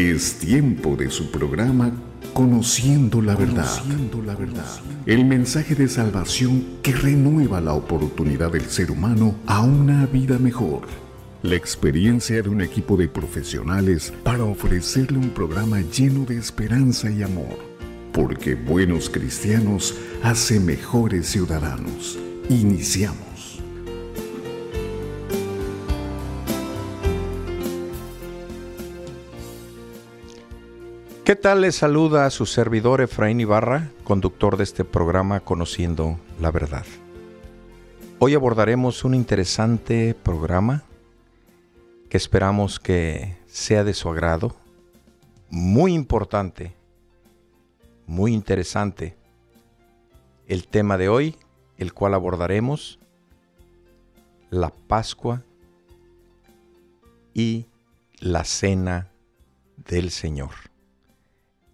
Es tiempo de su programa Conociendo la verdad. la verdad. El mensaje de salvación que renueva la oportunidad del ser humano a una vida mejor. La experiencia de un equipo de profesionales para ofrecerle un programa lleno de esperanza y amor. Porque buenos cristianos hacen mejores ciudadanos. Iniciamos. ¿Qué tal? Les saluda a su servidor Efraín Ibarra, conductor de este programa Conociendo la Verdad. Hoy abordaremos un interesante programa que esperamos que sea de su agrado, muy importante, muy interesante. El tema de hoy, el cual abordaremos, la Pascua y la Cena del Señor.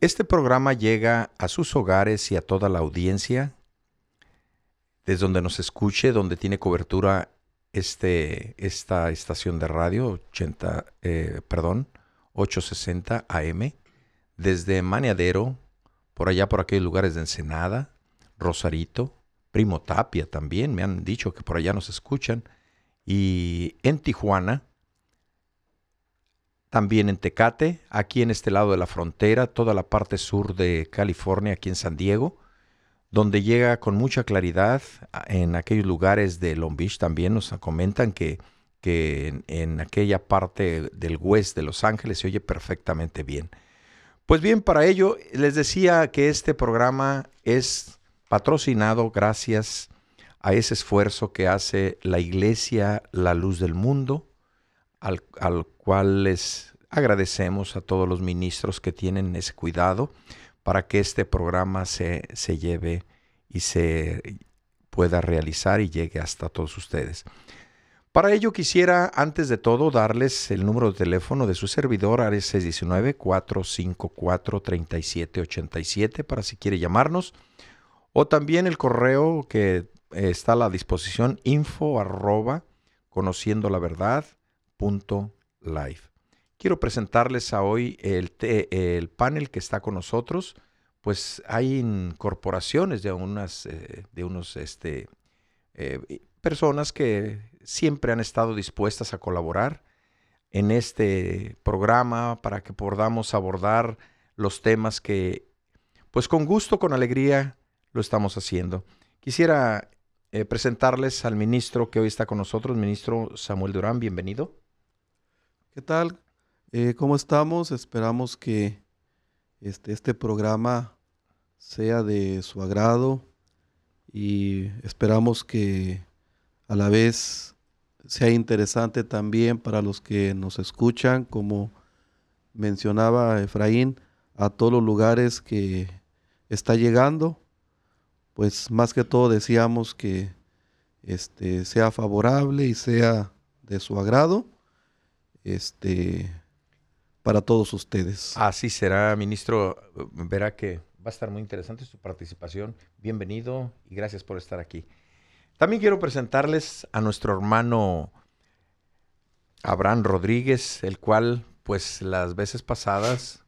Este programa llega a sus hogares y a toda la audiencia, desde donde nos escuche, donde tiene cobertura este, esta estación de radio, 80, eh, perdón, 860 AM, desde Maneadero, por allá por aquellos lugares de Ensenada, Rosarito, Primo Tapia también, me han dicho que por allá nos escuchan, y en Tijuana, también en Tecate, aquí en este lado de la frontera, toda la parte sur de California, aquí en San Diego, donde llega con mucha claridad. En aquellos lugares de Long Beach también nos comentan que, que en, aquella parte del west de Los Ángeles se oye perfectamente bien. Pues bien, para ello les decía que este programa es patrocinado gracias a ese esfuerzo que hace la Iglesia La Luz del Mundo, al, al cual les agradecemos a todos los ministros que tienen ese cuidado para que este programa se, se lleve y se pueda realizar y llegue hasta todos ustedes. Para ello quisiera, antes de todo, darles el número de teléfono de su servidor, Ares 619-454-3787, para si quiere llamarnos, o también el correo que está a la disposición, info arroba conociendo la verdad punto Quiero presentarles a hoy el, el panel que está con nosotros. Pues hay incorporaciones de unas eh, de unos este, eh, personas que siempre han estado dispuestas a colaborar en este programa para que podamos abordar los temas que, pues con gusto, con alegría, lo estamos haciendo. Quisiera eh, presentarles al ministro que hoy está con nosotros, ministro Samuel Durán, bienvenido. ¿Qué tal? Eh, ¿Cómo estamos? Esperamos que este, este programa sea de su agrado y esperamos que a la vez sea interesante también para los que nos escuchan, como mencionaba Efraín, a todos los lugares que está llegando. Pues más que todo decíamos que este, sea favorable y sea de su agrado este, para todos ustedes. Así será, ministro. Verá que va a estar muy interesante su participación. Bienvenido y gracias por estar aquí. También quiero presentarles a nuestro hermano Abraham Rodríguez, el cual, pues las veces pasadas,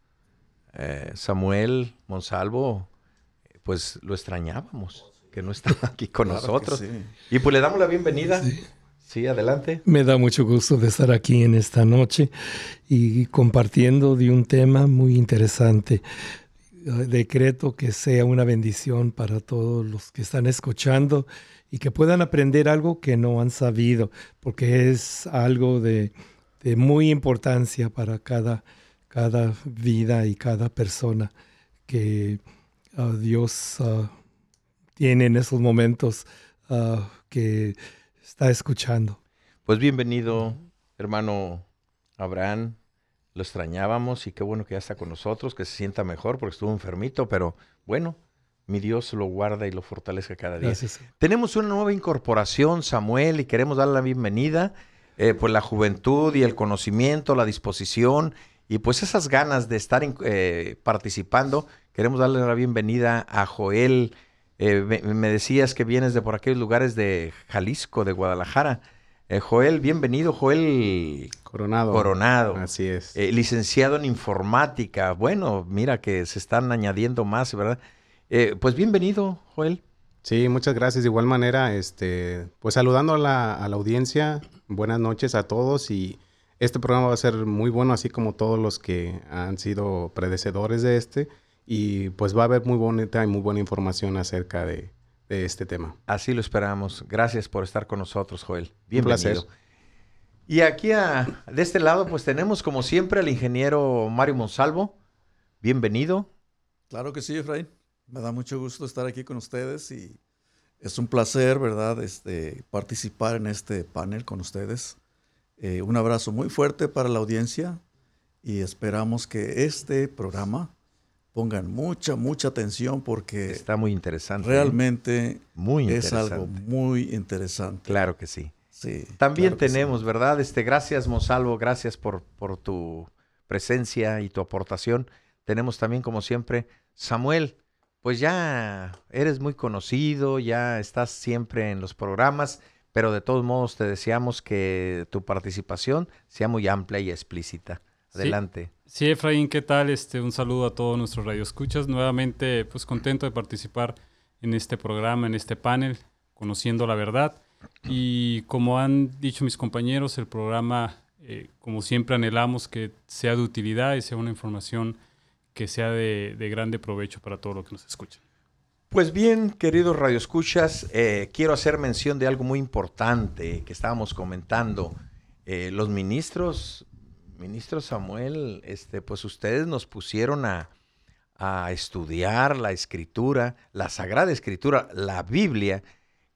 eh, Samuel Monsalvo, pues lo extrañábamos, que no estaba aquí con nosotros. Y pues le damos la bienvenida. Sí, adelante. Me da mucho gusto de estar aquí en esta noche y compartiendo de un tema muy interesante. Decreto que sea una bendición para todos los que están escuchando y que puedan aprender algo que no han sabido, porque es algo de, muy importancia para cada, cada vida y cada persona que ah, Dios uh, tiene en esos momentos ah, que está escuchando. Pues bienvenido, hermano Abraham. Lo extrañábamos y qué bueno que ya está con nosotros, que se sienta mejor porque estuvo enfermito, pero bueno, mi Dios lo guarda y lo fortalezca cada día. Tenemos una nueva incorporación, Samuel, y queremos darle la bienvenida. Eh, pues la juventud y el conocimiento, la disposición y pues esas ganas de estar eh, participando. Queremos darle la bienvenida a Joel eh, me, decías que vienes de por aquellos lugares de Jalisco, de Guadalajara. Eh, Joel, bienvenido, Joel Coronado. Coronado. Así es. Eh, licenciado en informática. Bueno, mira que se están añadiendo más, ¿verdad? Eh, pues bienvenido, Joel. Sí, muchas gracias. De igual manera, este, pues saludando a la, a la audiencia, buenas noches a todos y este programa va a ser muy bueno, así como todos los que han sido predecedores de este. Y pues va a haber muy bonita y muy buena información acerca de, de este tema. Así lo esperamos. Gracias por estar con nosotros, Joel. Bienvenido. placer. Y aquí a- de este lado, pues tenemos como siempre al ingeniero Mario Monsalvo. Bienvenido. Claro que sí, Efraín. Me da mucho gusto estar aquí con ustedes y es un placer, ¿verdad?, este, participar en este panel con ustedes. Eh, un abrazo muy fuerte para la audiencia y esperamos que este programa pongan mucha, mucha atención porque Está muy interesante. ¿eh? realmente muy es interesante. algo muy interesante. Claro que sí. Sí, También claro que sí. tenemos, ¿verdad? Este, gracias, Monsalvo, gracias por, por tu presencia y tu aportación. Tenemos también, como siempre, Samuel. Pues ya eres muy conocido, ya estás siempre en los programas, pero de todos modos te deseamos que tu participación sea muy amplia y explícita. Adelante. Sí, Efraín, ¿qué tal? Este, un saludo a todos nuestros radioescuchas. Nuevamente, pues contento de participar en este programa, en este panel, conociendo la verdad. Y como han dicho mis compañeros, el programa, eh, como siempre anhelamos que sea de utilidad y sea una información que sea de, de grande provecho para todo lo que nos escuchan. Pues bien, queridos radioescuchas, eh, quiero hacer mención de algo muy importante que estábamos comentando. Eh, los ministros, ministro Samuel, este, pues ustedes nos pusieron a, a estudiar la escritura, la Sagrada Escritura, la Biblia,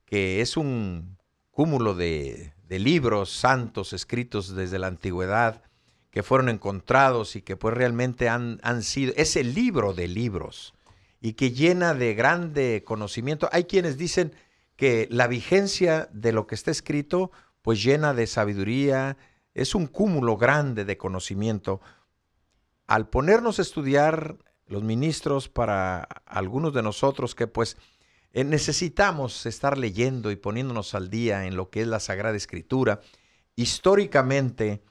que es un cúmulo de, de libros santos escritos desde la antigüedad que fueron encontrados y que pues realmente han, han sido, es el libro de libros y que llena de grande conocimiento. Hay quienes dicen que la vigencia de lo que está escrito pues llena de sabiduría, es un cúmulo grande de conocimiento. Al ponernos a estudiar los ministros para algunos de nosotros que pues eh, necesitamos estar leyendo y poniéndonos al día en lo que es la Sagrada Escritura, históricamente,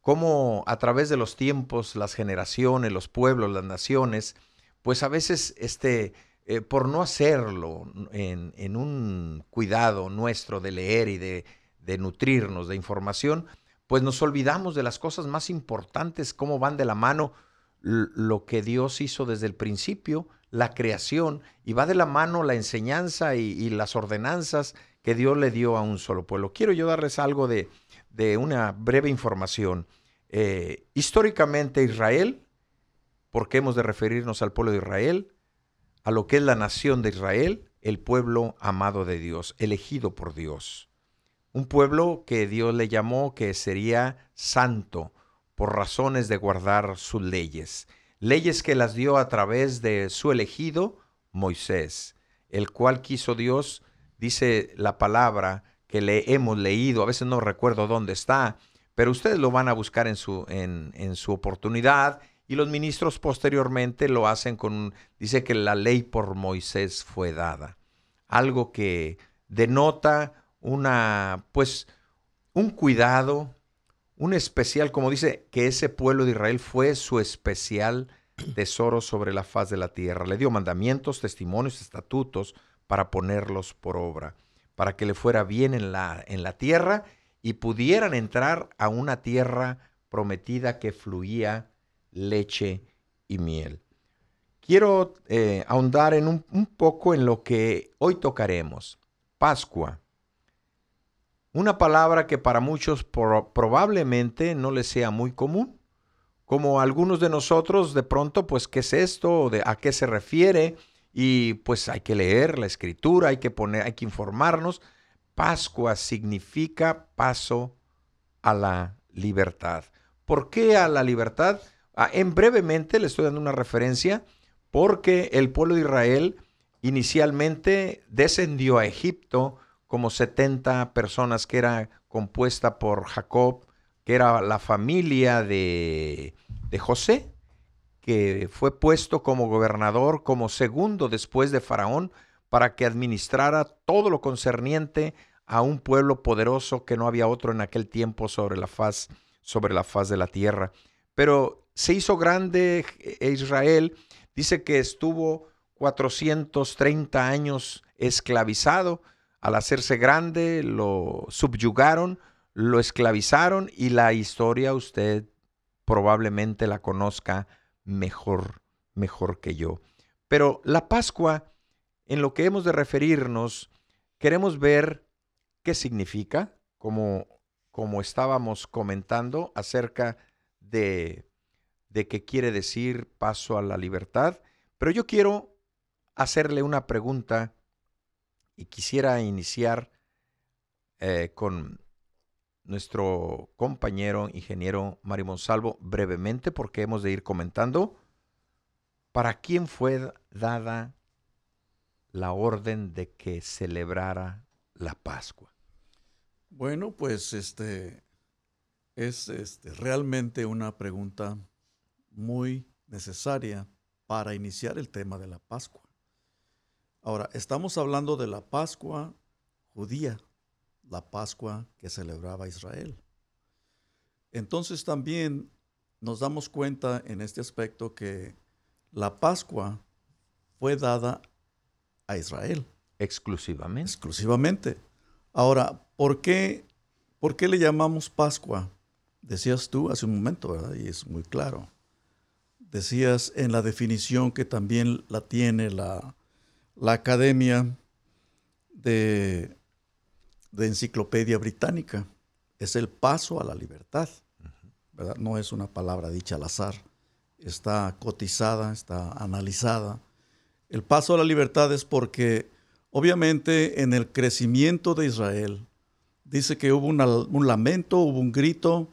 cómo a través de los tiempos, las generaciones, los pueblos, las naciones, pues a veces este, eh, por no hacerlo en, un cuidado nuestro de leer y de nutrirnos de información, pues nos olvidamos de las cosas más importantes, cómo van de la mano lo que Dios hizo desde el principio, la creación, y va de la mano la enseñanza y, y las ordenanzas que Dios le dio a un solo pueblo. Quiero yo darles algo de, de una breve información. Eh, históricamente Israel, porque hemos de referirnos al pueblo de Israel, a lo que es la nación de Israel, el pueblo amado de Dios, elegido por Dios. Un pueblo que Dios le llamó que sería santo por razones de guardar sus leyes. Leyes que las dio a través de su elegido, Moisés, el cual quiso Dios, dice la palabra que le hemos leído, a veces no recuerdo dónde está, pero ustedes lo van a buscar en su, en, en su oportunidad y los ministros posteriormente lo hacen con, dice que la ley por Moisés fue dada. Algo que denota una, pues, un cuidado, un especial, como dice, que ese pueblo de Israel fue su especial tesoro sobre la faz de la tierra. Le dio mandamientos, testimonios, estatutos para ponerlos por obra, para que le fuera bien en la, en la tierra y pudieran entrar a una tierra prometida que fluía leche y miel. Quiero eh, ahondar en un, un poco en lo que hoy tocaremos. Pascua. Una palabra que para muchos pro- probablemente no les sea muy común. Como algunos de nosotros, de pronto, pues, ¿qué es esto? ¿De ¿A qué se refiere? Y pues hay que leer la escritura, hay que poner, hay que informarnos. Pascua significa paso a la libertad. ¿Por qué a la libertad? Ah, en brevemente le estoy dando una referencia porque el pueblo de Israel inicialmente descendió a Egipto como 70 personas que era compuesta por Jacob, que era la familia de, de José, que fue puesto como gobernador, como segundo después de Faraón, para que administrara todo lo concerniente a un pueblo poderoso que no había otro en aquel tiempo sobre la faz, sobre la faz de la tierra. Pero se hizo grande eh, Israel, dice que estuvo 430 años esclavizado. Al hacerse grande, lo subyugaron, lo esclavizaron y la historia usted probablemente la conozca mejor, mejor que yo. Pero la Pascua, en lo que hemos de referirnos, queremos ver qué significa, como, como estábamos comentando acerca de, de qué quiere decir paso a la libertad. Pero yo quiero hacerle una pregunta y quisiera iniciar eh, con nuestro compañero ingeniero Mario Monsalvo brevemente porque hemos de ir comentando para quién fue dada la orden de que celebrara la Pascua. Bueno, pues este es este, realmente una pregunta muy necesaria para iniciar el tema de la Pascua. Ahora, estamos hablando de la Pascua judía, la Pascua que celebraba Israel. Entonces también nos damos cuenta en este aspecto que la Pascua fue dada a Israel. Exclusivamente. Exclusivamente. Ahora, ¿por qué, ¿por qué le llamamos Pascua? Decías tú hace un momento, ¿verdad? Y es muy claro. Decías en la definición que también la tiene la, la Academia de de Enciclopedia Británica. Es el paso a la libertad. ¿verdad? No es una palabra dicha al azar. Está cotizada, está analizada. El paso a la libertad es porque, obviamente, en el crecimiento de Israel, dice que hubo un lamento, hubo un grito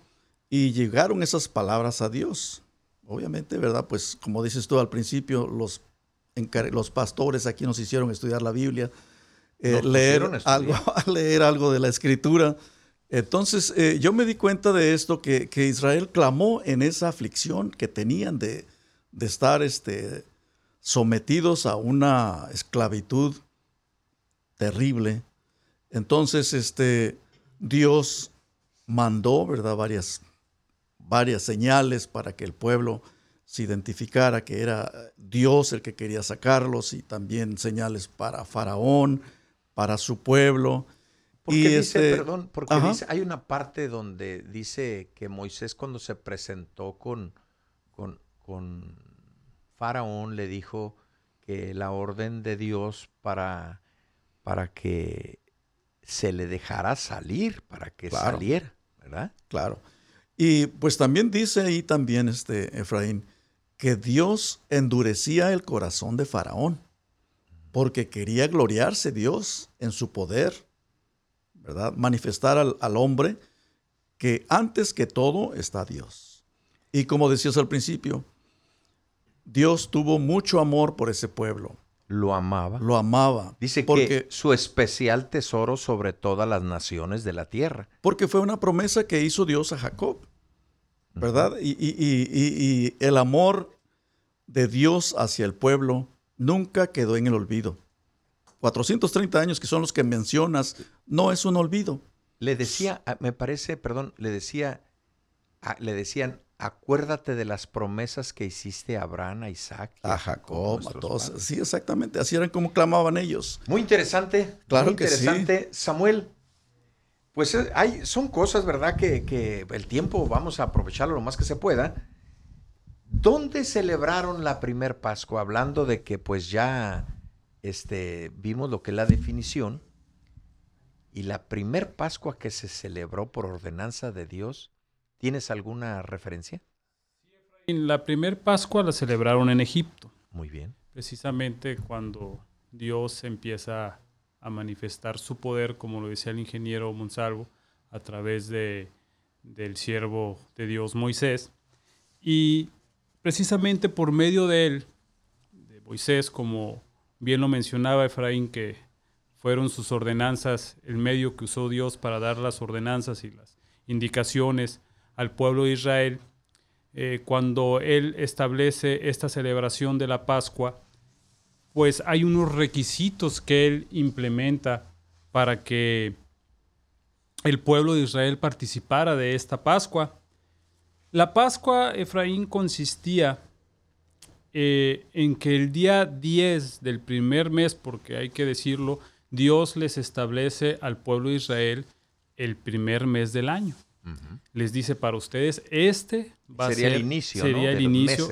y llegaron esas palabras a Dios. Obviamente, ¿verdad? Pues como dices tú al principio, los, los pastores aquí nos hicieron estudiar la Biblia eh, leer, algo, leer algo de la escritura. Entonces eh, yo me di cuenta de esto, que, Israel clamó en esa aflicción que tenían de, estar este, sometidos a una esclavitud terrible. Entonces este, Dios mandó ¿verdad? Varias, varias señales para que el pueblo se identificara que era Dios el que quería sacarlos y también señales para Faraón para su pueblo. Porque y dice, este, perdón, porque dice, hay una parte donde dice que Moisés cuando se presentó con, con, con Faraón le dijo que la orden de Dios para, para que se le dejara salir, para que saliera, ¿verdad? Claro. Y pues también dice ahí también este Efraín que Dios endurecía el corazón de Faraón porque quería gloriarse Dios en su poder, ¿verdad? Manifestar al, hombre que antes que todo está Dios. Y como decías al principio, Dios tuvo mucho amor por ese pueblo. Lo amaba. Lo amaba. Dice que su especial tesoro sobre todas las naciones de la tierra. Porque fue una promesa que hizo Dios a Jacob, ¿verdad? y, y, el amor de Dios hacia el pueblo nunca quedó en el olvido. 430 años que son los que mencionas, no es un olvido. Le decía, ah, me parece, perdón, le decía, ah, le decían, acuérdate de las promesas que hiciste a Abraham, a Isaac, a, Jacob, a todos. Sí, exactamente, así eran como clamaban ellos. Muy interesante, claro muy interesante. Samuel, pues eh, hay, son cosas, ¿verdad? Que, que el tiempo vamos a aprovecharlo lo más que se pueda. ¿Dónde celebraron la primer Pascua? Hablando de que pues ya este, vimos lo que es la definición. Y la primer Pascua que se celebró por ordenanza de Dios, ¿tienes alguna referencia? La primer Pascua la celebraron en Egipto. Muy bien. Precisamente cuando Dios empieza a manifestar su poder, como lo decía el ingeniero Monsalvo, a través de, del siervo de Dios Moisés. Y precisamente por medio de él, de Moisés, como bien lo mencionaba Efraín, que fueron sus ordenanzas el medio que usó Dios para dar las ordenanzas y las indicaciones al pueblo de Israel, eh, cuando él establece esta celebración de la Pascua, pues hay unos requisitos que él implementa para que el pueblo de Israel participara de esta Pascua. La Pascua, Efraín, consistía eh, en que el día 10 del primer mes, porque hay que decirlo, Dios les establece al pueblo de Israel el primer mes del año. Les dice para ustedes, este va sería a ser el inicio, sería ¿no? el de inicio,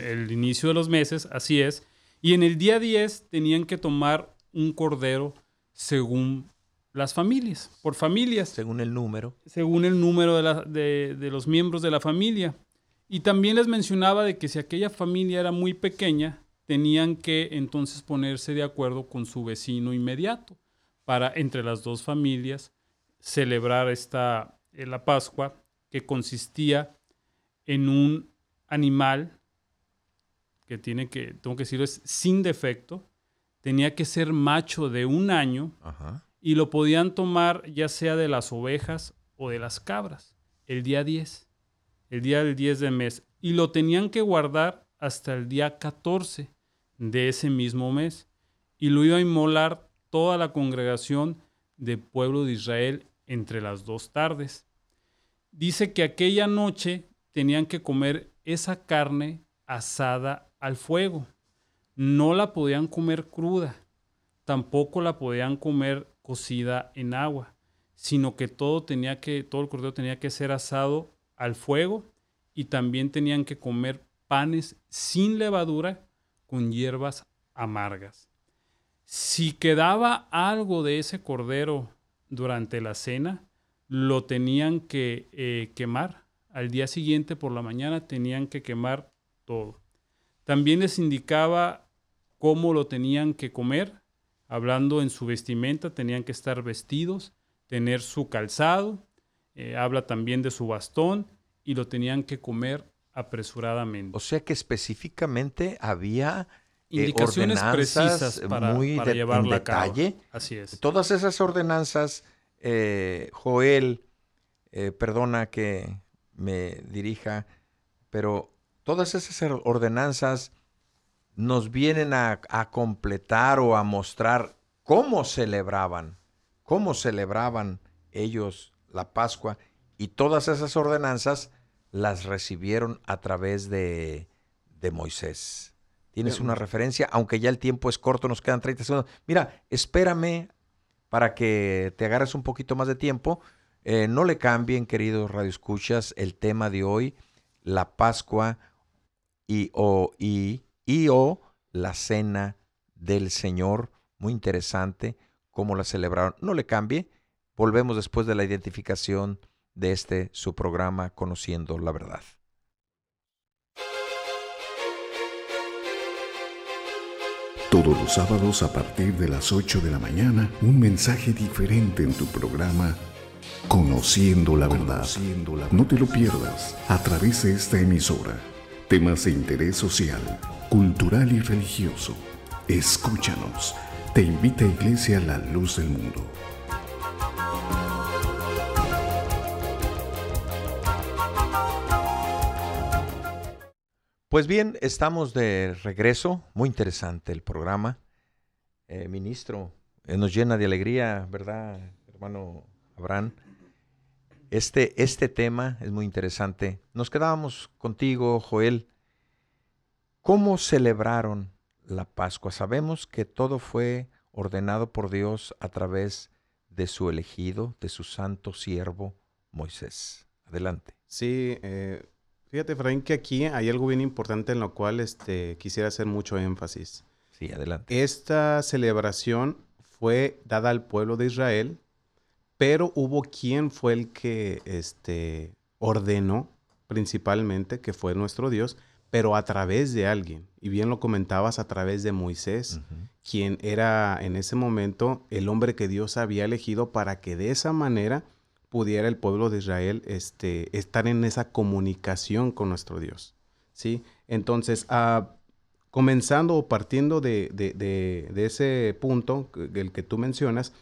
el inicio de los meses, así es. Y en el día 10 tenían que tomar un cordero según las familias, por familias según el número. según el número de, la- de- de los miembros de la familia. Y también les mencionaba de que si aquella familia era muy pequeña, tenían que entonces ponerse de acuerdo con su vecino inmediato para entre las dos familias celebrar esta eh, la Pascua que consistía en un animal que tiene que tengo que decirlo es sin defecto, tenía que ser macho de un año Ajá. y lo podían tomar ya sea de las ovejas o de las cabras, el día 10, el día del 10 de mes, y lo tenían que guardar hasta el día 14 de ese mismo mes, y lo iba a inmolar toda la congregación del pueblo de Israel entre las dos tardes. Dice que aquella noche tenían que comer esa carne asada al fuego. No la podían comer cruda tampoco la podían comer cocida en agua, sino que todo tenía que todo el cordero tenía que ser asado al fuego y también tenían que comer panes sin levadura con hierbas amargas. Si quedaba algo de ese cordero durante la cena, lo tenían que eh, quemar. Al día siguiente por la mañana tenían que quemar todo. También les indicaba cómo lo tenían que comer, hablando en su vestimenta, tenían que estar vestidos, tener su calzado, eh, habla también de su bastón y lo tenían que comer apresuradamente. O sea que específicamente había eh, Indicaciones precisas para, muy para de- llevarla en a cabo. detalle. Así es. Todas esas ordenanzas, eh, Joel, eh, perdona que me dirija, pero todas esas or- ordenanzas nos vienen a, a completar o a mostrar cómo celebraban, cómo celebraban ellos la Pascua y todas esas ordenanzas las recibieron a través de, de Moisés. ¿Tienes Bien. una referencia? Aunque ya el tiempo es corto, nos quedan 30 segundos. Mira, espérame para que te agarres un poquito más de tiempo. Eh, no le cambien, queridos radioescuchas, el tema de hoy, la Pascua y o, y, y o la cena del Señor. Muy interesante cómo la celebraron. No le cambie. Volvemos después de la identificación de este su programa Conociendo la Verdad. Todos los sábados a partir de las 8 de la mañana, un mensaje diferente en tu programa Conociendo la Verdad. No te lo pierdas a través de esta emisora. Temas de interés social, cultural y religioso. Escúchanos. Te invita Iglesia La Luz del Mundo. Pues bien, estamos de regreso. Muy interesante el programa. Eh, ministro, eh, nos llena de alegría, ¿verdad, hermano Abraham? Este, este tema es muy interesante. Nos quedábamos contigo, Joel. ¿Cómo celebraron la Pascua? Sabemos que todo fue ordenado por Dios a través de su elegido, de su santo siervo Moisés. Adelante. Sí, eh, fíjate, Efraín, que aquí hay algo bien importante en lo cual este, quisiera hacer mucho énfasis. Sí, adelante. Esta celebración fue dada al pueblo de Israel, pero hubo quien fue el que este, ordenó principalmente, que fue nuestro Dios, pero a través de alguien. Y bien lo comentabas, a través de Moisés, quien era en ese momento el hombre que Dios había elegido para que de esa manera pudiera el pueblo de Israel este, estar en esa comunicación con nuestro Dios. ¿sí? Entonces, ah, comenzando o partiendo de, de- de- de ese punto, el que tú mencionas,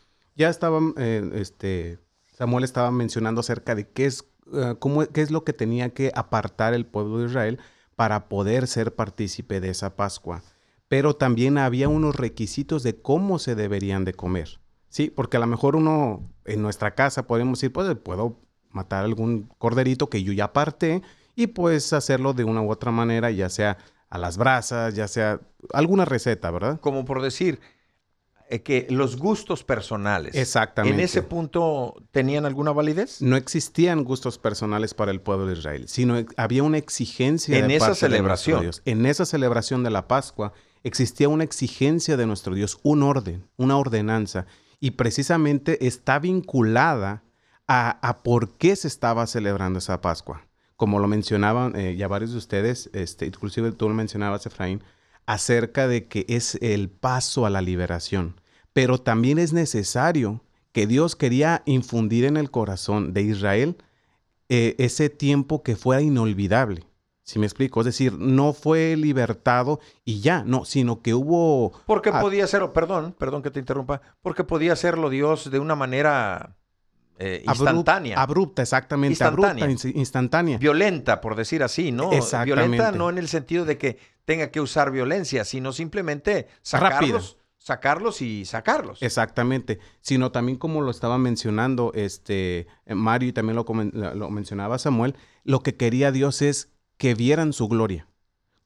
ya estaban, eh, este, Samuel estaba mencionando acerca de qué es, ah, cómo, qué es lo que tenía que apartar el pueblo de Israel para poder ser partícipe de esa Pascua. Pero también había unos requisitos de cómo se deberían de comer. Sí, porque a lo mejor uno en nuestra casa podemos decir, pues puedo matar algún corderito que yo ya aparté y pues hacerlo de una u otra manera, ya sea a las brasas, ya sea alguna receta, ¿verdad? Como por decir, eh, que los gustos personales. Exactamente. ¿En ese punto tenían alguna validez? No existían gustos personales para el pueblo de Israel, sino había una exigencia en de esa parte de celebración. nuestro Dios. En esa celebración de la Pascua existía una exigencia de nuestro Dios, un orden, una ordenanza, y precisamente está vinculada a, a por qué se estaba celebrando esa Pascua. Como lo mencionaban eh, ya varios de ustedes, este, inclusive tú lo mencionabas, Efraín, acerca de que es el paso a la liberación. Pero también es necesario que Dios quería infundir en el corazón de Israel eh, ese tiempo que fuera inolvidable. Si me explico? Es decir, no fue libertado y ya, no, sino que hubo... Porque podía hacerlo, perdón, perdón que te interrumpa, porque podía hacerlo Dios de una manera eh, instantánea, Abrupta, exactamente. Instantánea. Abrupta, ins- instantánea. violenta, por decir así, ¿no? Exactamente. Violenta no en el sentido de que tenga que usar violencia, sino simplemente sacarlos, sacarlos y sacarlos. Exactamente, sino también como lo estaba mencionando este eh, Mario y también lo, lo- mencionaba Samuel, lo que quería Dios es que vieran su gloria,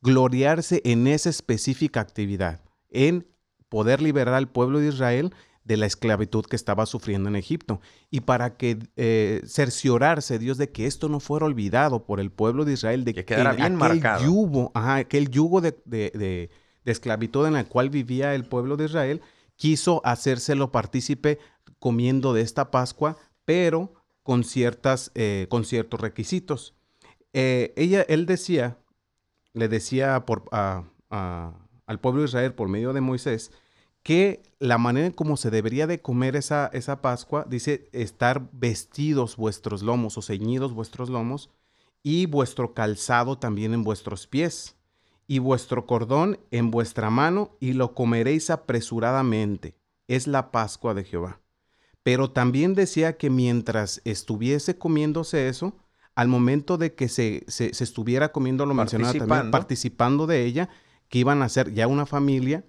gloriarse en esa específica actividad, en poder liberar al pueblo de Israel de la esclavitud que estaba sufriendo en Egipto y para que eh, cerciorarse Dios de que esto no fuera olvidado por el pueblo de Israel, de Que quedara el- bien aquel marcado. yugo, ajá, aquel yugo de, de- de- de esclavitud en el cual vivía el pueblo de Israel, quiso hacérselo partícipe comiendo de esta Pascua, pero con, ciertas, eh, con ciertos requisitos. Eh, ella, él decía, le decía al pueblo de Israel por medio de Moisés, que la manera en cómo se debería de comer esa, esa Pascua, dice, estar vestidos vuestros lomos o ceñidos vuestros lomos y vuestro calzado también en vuestros pies y vuestro cordón en vuestra mano y lo comeréis apresuradamente. Es la Pascua de Jehová. Pero también decía que mientras estuviese comiéndose eso, al momento de que se, se- se estuviera comiendo, lo mencionaba también, Participando. de ella, que iban a ser ya una familia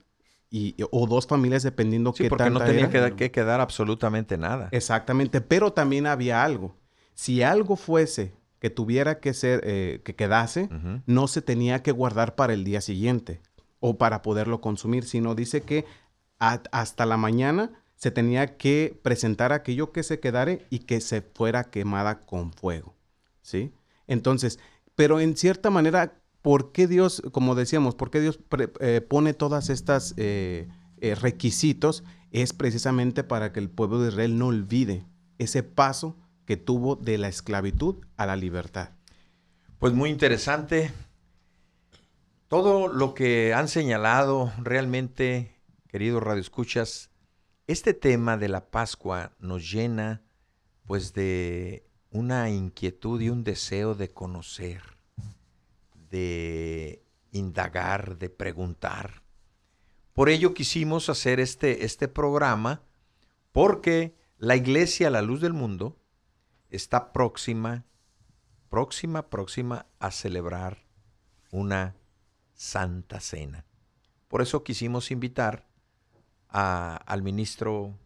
y, o dos familias dependiendo Sí, qué porque no tenía era. que, que quedar absolutamente nada. Exactamente, pero también había algo. Si algo fuese que tuviera que ser, eh, que quedase, no se tenía que guardar para el día siguiente o para poderlo consumir, sino dice que a- hasta la mañana se tenía que presentar aquello que se quedare y que se fuera quemada con fuego, ¿sí? Entonces, pero en cierta manera, ¿por qué Dios, como decíamos, por qué Dios pre- eh, pone todas estas eh, requisitos? Es precisamente para que el pueblo de Israel no olvide ese paso que tuvo de la esclavitud a la libertad. Pues muy interesante. Todo lo que han señalado realmente, queridos radioescuchas, este tema de la Pascua nos llena pues de una inquietud y un deseo de conocer, de indagar, de preguntar. Por ello quisimos hacer este, este programa porque la iglesia, la luz del mundo, está próxima próxima, próxima a celebrar una Santa Cena. Por eso quisimos invitar a- al ministro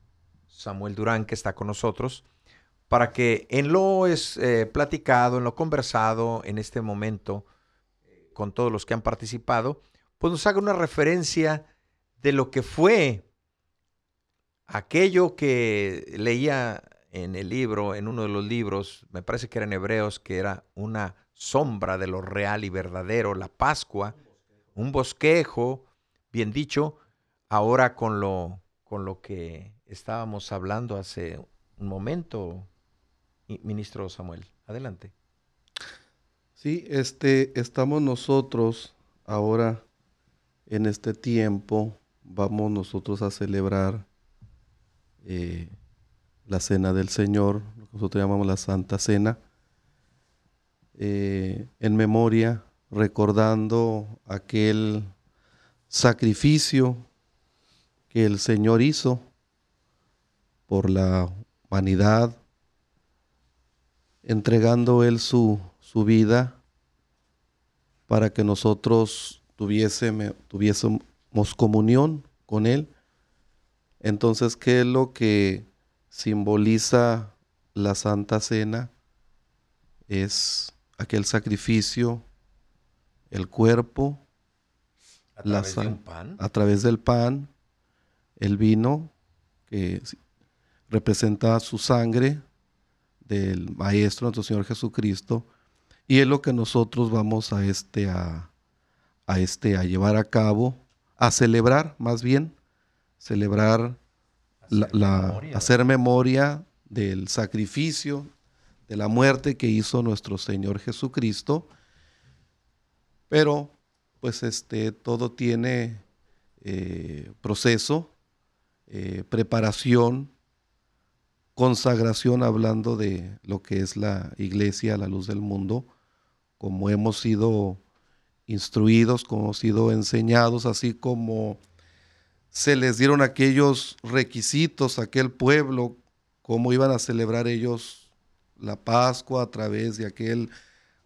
Samuel Durán, que está con nosotros, para que en lo es eh, platicado, en lo conversado en este momento eh, con todos los que han participado, pues nos haga una referencia de lo que fue aquello que leía en el libro, en uno de los libros, me parece que era en Hebreos, que era una sombra de lo real y verdadero, la Pascua, un bosquejo, bien dicho, ahora con lo, con lo que estábamos hablando hace un momento, mi- ministro Samuel. Adelante. Sí, este, estamos nosotros ahora en este tiempo, vamos nosotros a celebrar eh, la cena del Señor, lo que nosotros llamamos la Santa Cena, eh, en memoria, recordando aquel sacrificio que el Señor hizo por la humanidad, entregando Él su, su vida para que nosotros tuviésemos, tuviésemos comunión con Él. Entonces, ¿qué es lo que simboliza la Santa Cena? Es aquel sacrificio, el cuerpo, a la través de sal- un pan. a través del pan, el vino, que representa su sangre del Maestro, nuestro Señor Jesucristo, y es lo que nosotros vamos a este a, a este a llevar a cabo, a celebrar más bien, celebrar la, Hacer la- memoria, hacer memoria del sacrificio, de la muerte que hizo nuestro Señor Jesucristo. Pero, pues, este, todo tiene eh, proceso, eh, preparación, consagración, hablando de lo que es la iglesia a la luz del mundo, como hemos sido instruidos, como hemos sido enseñados, así como se les dieron aquellos requisitos a aquel pueblo, cómo iban a celebrar ellos la Pascua a través de aquel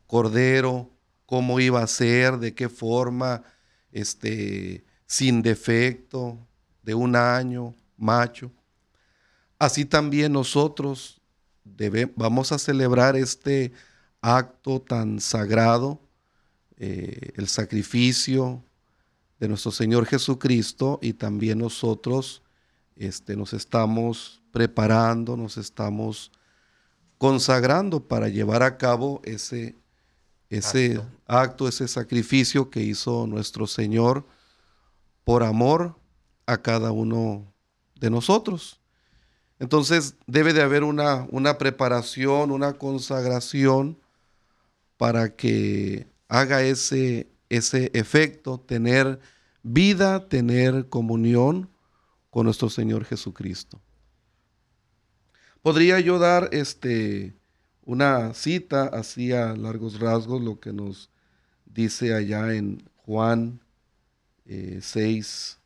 cordero, cómo iba a ser, de qué forma, este, sin defecto, de un año, macho. Así también nosotros vamos a celebrar este acto tan sagrado, eh, el sacrificio de nuestro Señor Jesucristo y también nosotros este, nos estamos preparando, nos estamos consagrando para llevar a cabo ese, ese Acto. acto, ese sacrificio que hizo nuestro Señor por amor a cada uno de nosotros. Entonces debe de haber una, una preparación, una consagración para que haga ese, ese efecto, tener vida, tener comunión con nuestro Señor Jesucristo. Podría yo dar este, una cita así a largos rasgos, lo que nos dice allá en Juan eh, 6,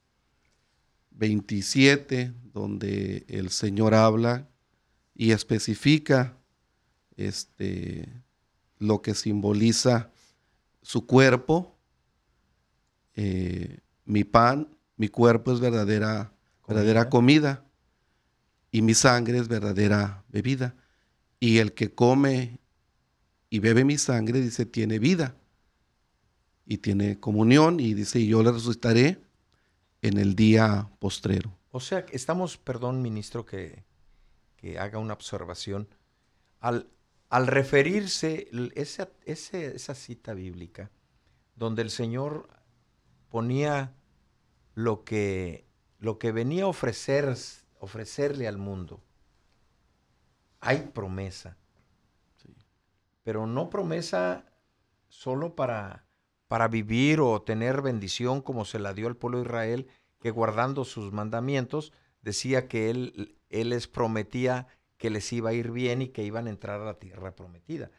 27, donde el Señor habla y especifica este, lo que simboliza su cuerpo, eh, mi pan, mi cuerpo es verdadera verdadera comida y mi sangre es verdadera bebida. Y el que come y bebe mi sangre, dice, tiene vida y tiene comunión y dice, y yo le resucitaré en el día postrero. O sea, estamos, perdón, ministro, que, que haga una observación. Al, al referirse esa, ese- esa cita bíblica, donde el Señor ponía lo que, lo que venía a ofrecer, ofrecerle al mundo, hay promesa. Pero no promesa solo para, para vivir o tener bendición como se la dio al pueblo de Israel, que guardando sus mandamientos decía que él, él les prometía que les iba a ir bien y que iban a entrar a la tierra prometida,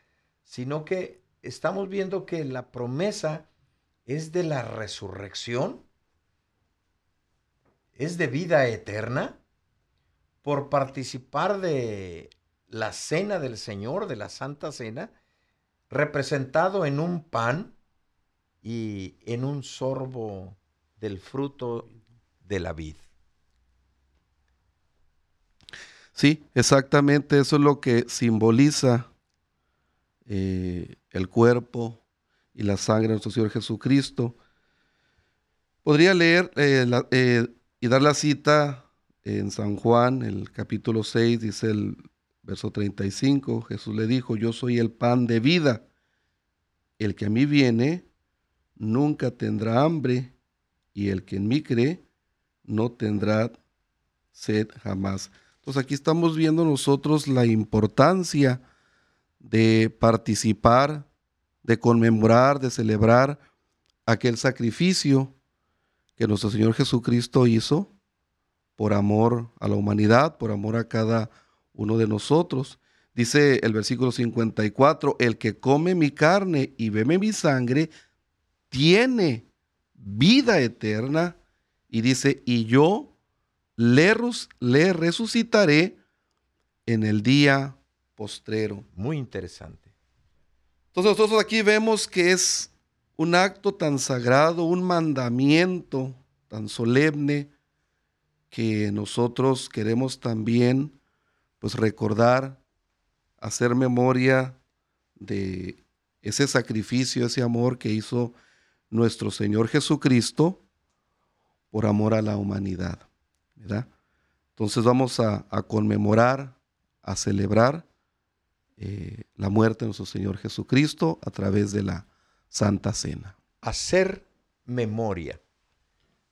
sino que estamos viendo que la promesa es de la resurrección, es de vida eterna, por participar de la cena del Señor, de la Santa Cena, representado en un pan y en un sorbo del fruto de la vid. Sí, exactamente eso es lo que simboliza eh, el cuerpo y la sangre de nuestro Señor Jesucristo. Podría leer eh, eh, y dar la cita en San Juan, el capítulo 6, dice el verso 35, Jesús le dijo, yo soy el pan de vida, el que a mí viene nunca tendrá hambre, y el que en mí cree no tendrá sed jamás. Entonces aquí estamos viendo nosotros la importancia de participar, de conmemorar, de celebrar aquel sacrificio que nuestro Señor Jesucristo hizo por amor a la humanidad, por amor a cada uno de nosotros. Dice el versículo 54, el que come mi carne y bebe mi sangre, tiene vida eterna. Y dice, y yo le, le resucitaré en el día postrero. Muy interesante. Entonces nosotros aquí vemos que es un acto tan sagrado, un mandamiento tan solemne, que nosotros queremos también pues recordar, hacer memoria de ese sacrificio, ese amor que hizo nuestro Señor Jesucristo por amor a la humanidad. Entonces vamos a, conmemorar, a celebrar eh, la muerte de nuestro Señor Jesucristo a través de la Santa Cena. Hacer memoria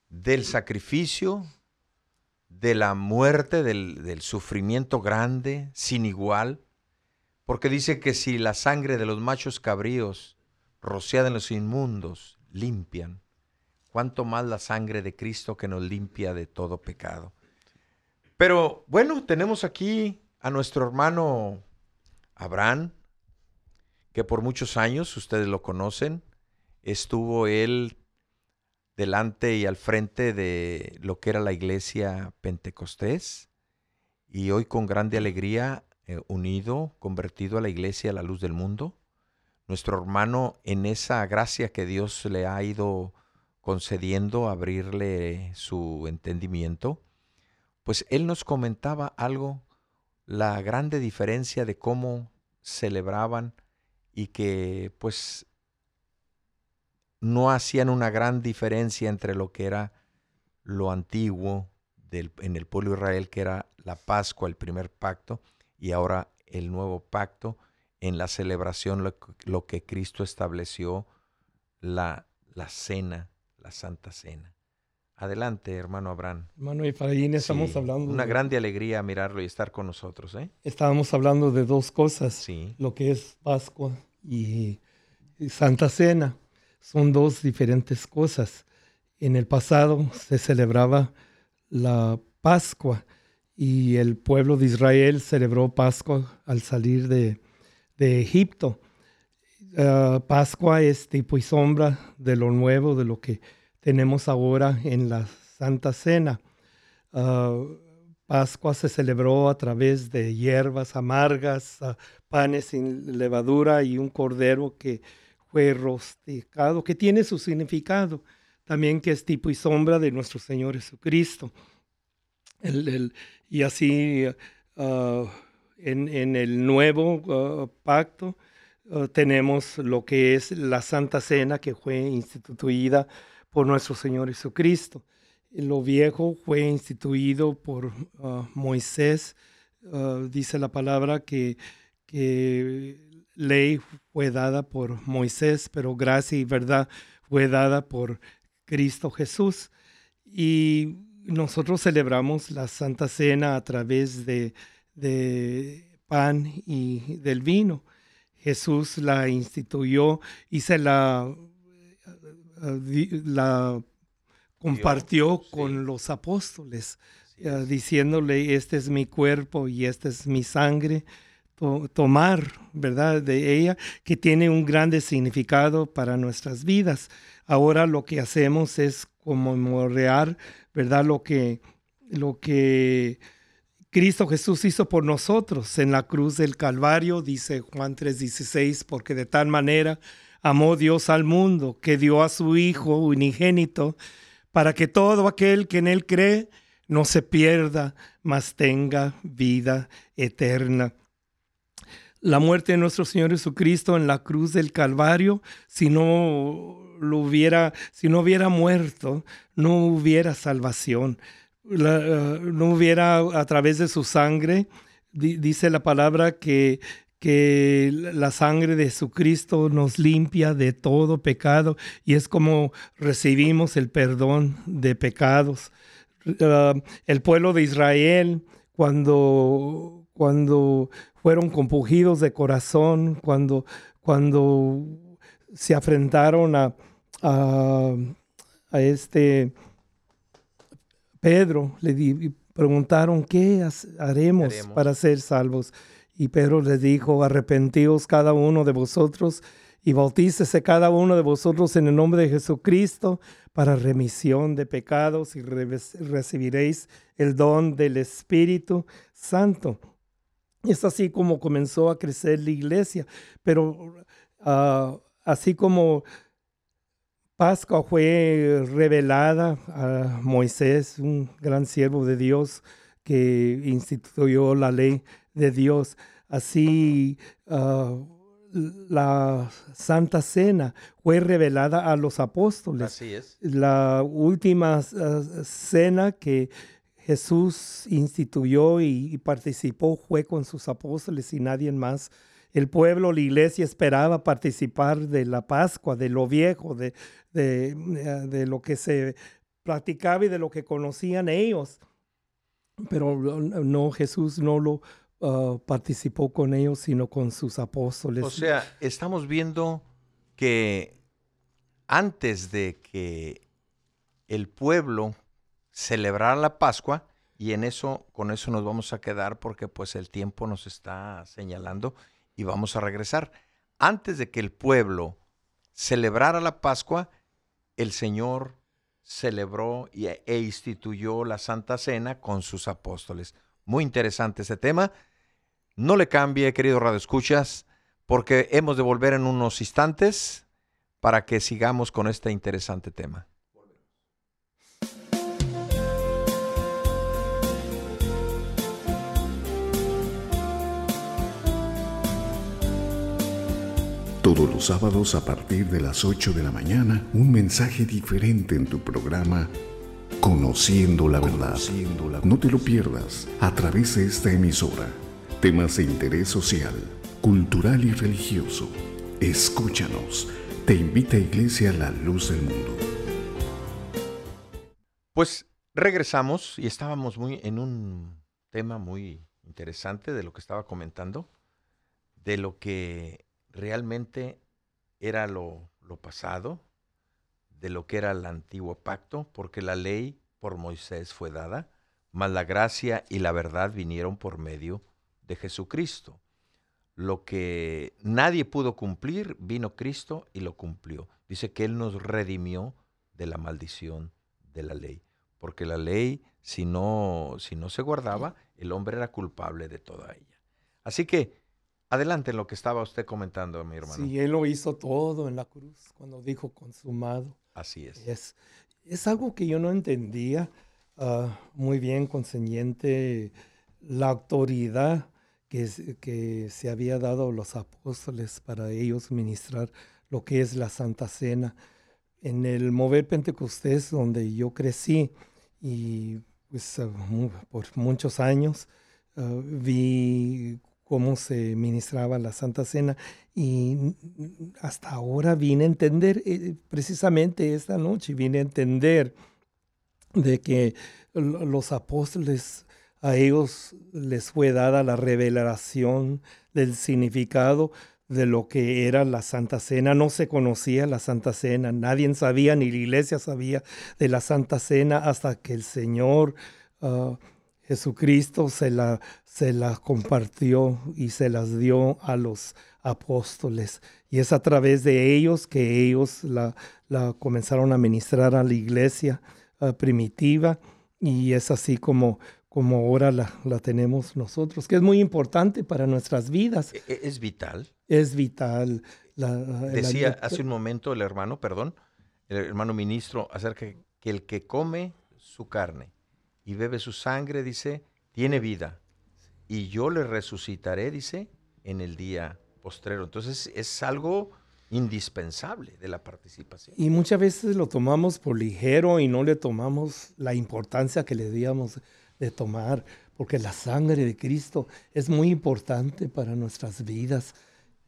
del sacrificio, de la muerte, del, del sufrimiento grande, sin igual, porque dice que si la sangre de los machos cabríos rociada en los inmundos limpian, cuánto más la sangre de Cristo que nos limpia de todo pecado. Pero bueno, tenemos aquí a nuestro hermano Abraham, que por muchos años, ustedes lo conocen, estuvo él delante y al frente de lo que era la iglesia pentecostés y hoy con grande alegría eh, unido, convertido a la iglesia a la luz del mundo. Nuestro hermano en esa gracia que Dios le ha ido concediendo, abrirle su entendimiento, pues él nos comentaba algo, la grande diferencia de cómo celebraban y que pues no hacían una gran diferencia entre lo que era lo antiguo del, en el pueblo de Israel, que era la Pascua, el primer pacto, y ahora el nuevo pacto, en la celebración, lo, que Cristo estableció, la, la cena, la Santa Cena. Adelante, hermano Abraham. Hermano Efraín, estamos hablando... Una grande alegría mirarlo y estar con nosotros. ¿eh? Estábamos hablando de dos cosas, sí. lo que es Pascua y Santa Cena son dos diferentes cosas. En el pasado se celebraba la Pascua y el pueblo de Israel celebró Pascua al salir de, Egipto. Ah, Pascua es tipo y sombra de lo nuevo, de lo que tenemos ahora en la Santa Cena. Ah, Pascua se celebró a través de hierbas amargas, ah, panes sin levadura y un cordero que fue rosticado, que tiene su significado también, que es tipo y sombra de nuestro Señor Jesucristo. y así ah, en, el nuevo pacto tenemos lo que es la Santa Cena que fue instituida por nuestro Señor Jesucristo. Lo viejo fue instituido por Moisés. dice la palabra que, que ley fue dada por Moisés, pero gracia y verdad fue dada por Cristo Jesús. Y nosotros celebramos la Santa Cena a través de, pan y del vino. Jesús la instituyó y se la, la compartió con los apóstoles, eh, diciéndole, este es mi cuerpo y esta es mi sangre tomar, ¿verdad? De ella, que tiene un grande significado para nuestras vidas. Ahora lo que hacemos es conmemorar, ¿verdad? Lo que, lo que Cristo Jesús hizo por nosotros en la cruz del Calvario, dice Juan 3:16, porque de tal manera amó Dios al mundo que dio a su Hijo unigénito para que todo aquel que en él cree no se pierda, mas tenga vida eterna la muerte de nuestro Señor Jesucristo en la cruz del Calvario, si no lo hubiera, si no hubiera muerto, no hubiera salvación. Eh, no hubiera a través de su sangre, dice la palabra que, que la sangre de Jesucristo nos limpia de todo pecado y es como recibimos el perdón de pecados. Eh, el pueblo de Israel, cuando, cuando fueron compugidos de corazón cuando, cuando se afrentaron a, a, este Pedro, le preguntaron, ¿qué haremos para ser salvos? Y Pedro les dijo, arrepentíos cada uno de vosotros y bautícese cada uno de vosotros en el nombre de Jesucristo para remisión de pecados y recibiréis el don del Espíritu Santo. Es así como comenzó a crecer la iglesia, pero ah, así como Pascua fue revelada a Moisés, un gran siervo de Dios que instituyó la ley de Dios. Así ah, la Santa Cena fue revelada a los apóstoles. Así es. La última ah, cena que Jesús instituyó y, participó fue con sus apóstoles y nadie más. El pueblo, la iglesia esperaba participar de la Pascua, de lo viejo, de, de, de lo que se practicaba y de lo que conocían ellos. Pero no, Jesús no lo uh, participó con ellos, sino con sus apóstoles. O sea, estamos viendo que antes de que el pueblo celebrara la Pascua, y en eso, con eso nos vamos a quedar porque pues el tiempo nos está señalando y vamos a regresar. Antes de que el pueblo celebrara la Pascua, el Señor celebró e instituyó la Santa Cena con sus apóstoles. Muy interesante ese tema. No le cambie, querido Radio Escuchas, porque hemos de volver en unos instantes para que sigamos con este interesante tema. Todos los sábados a partir de las 8 de la mañana, un mensaje diferente en tu programa Conociendo la verdad. No te lo pierdas a través de esta emisora. Temas de interés social, cultural y religioso. Escúchanos. Te invita a Iglesia La Luz del Mundo. Pues regresamos y estábamos muy en un tema muy interesante de lo que estaba comentando, de lo que realmente era lo, pasado, de lo que era el antiguo pacto, porque la ley por Moisés fue dada, mas la gracia y la verdad vinieron por medio de Jesucristo. Lo que nadie pudo cumplir, vino Cristo y lo cumplió. Dice que Él nos redimió de la maldición de la ley, porque la ley, si no, si no se guardaba, el hombre era culpable de toda ella. Así que Adelante en lo que estaba usted comentando, mi hermano. Sí, él lo hizo todo en la cruz cuando dijo consumado. Así es. Es, es algo que yo no entendía ah, muy bien, consciente, la autoridad que, que se había dado a los apóstoles para ellos ministrar lo que es la Santa Cena. En el Mover Pentecostés, donde yo crecí y pues, ah, por muchos años, ah, vi cómo se ministraba la Santa Cena y hasta ahora vine a entender, eh, precisamente esta noche vine a entender de que los apóstoles a ellos les fue dada la revelación del significado de lo que era la Santa Cena. No se conocía la Santa Cena, nadie sabía, ni la iglesia sabía de la Santa Cena hasta que el Señor ah, Jesucristo se la, se las compartió y se las dio a los apóstoles. Y es a través de ellos que ellos la, la comenzaron a ministrar a la iglesia uh, primitiva y es así como, como ahora la, la, tenemos nosotros, que es muy importante para nuestras vidas. ¿E-, e-, ¿Es vital? Es vital. La, Decía hace un momento el hermano, perdón, el hermano ministro, acerca que el que come su carne y bebe su sangre, dice, tiene vida. Y yo le resucitaré, dice, en el día postrero. Entonces es algo indispensable de la participación. Y muchas veces lo tomamos por ligero y no le tomamos la importancia que le debíamos de tomar, porque la sangre de Cristo es muy importante para nuestras vidas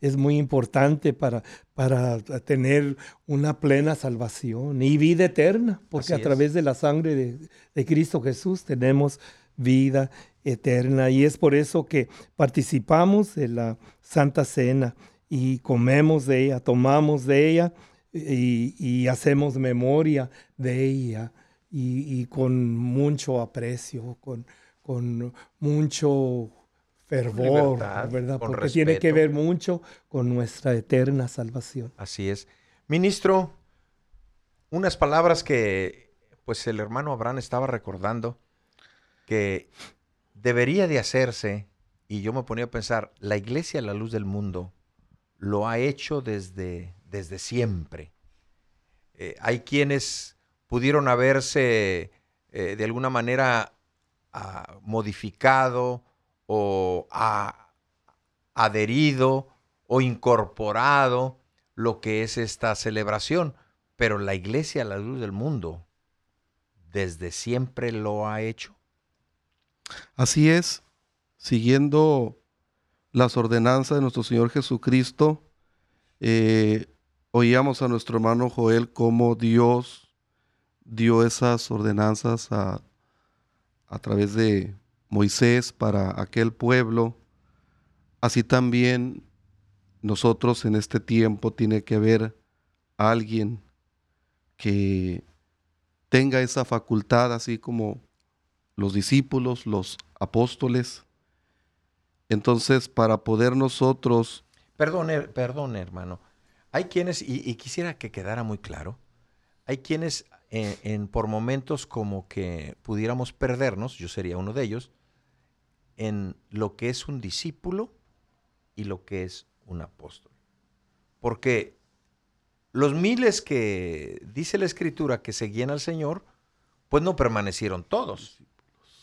es muy importante para, para tener una plena salvación y vida eterna, porque a través de la sangre de, Cristo Jesús tenemos vida eterna. Y es por eso que participamos de la Santa Cena y comemos de ella, tomamos de ella y, hacemos memoria de ella y, con mucho aprecio, con, con mucho fervor, ¿verdad? Porque tiene que ver mucho con nuestra eterna salvación. Así es. Ministro, unas palabras que pues el hermano Abraham estaba recordando que debería de hacerse, y yo me ponía a pensar, la iglesia, la luz del mundo, lo ha hecho desde, desde siempre. eh, hay quienes pudieron haberse eh, de alguna manera ah, modificado o ah, adherido o incorporado lo que es esta celebración, pero la iglesia la luz del mundo desde siempre lo ha hecho. Así es, siguiendo las ordenanzas de nuestro Señor Jesucristo, eh, oíamos a nuestro hermano Joel cómo Dios dio esas ordenanzas a, a través de Moisés para aquel pueblo. Así también nosotros en este tiempo tiene que haber alguien que tenga esa facultad, así como los discípulos, los apóstoles. Entonces, para poder nosotros... Perdón, perdón hermano. Hay quienes, y, quisiera que quedara muy claro, hay quienes en, por momentos como que pudiéramos perdernos, yo sería uno de ellos, en lo que es un discípulo y lo que es un apóstol. Porque los miles que dice la escritura que seguían al Señor, pues no permanecieron todos.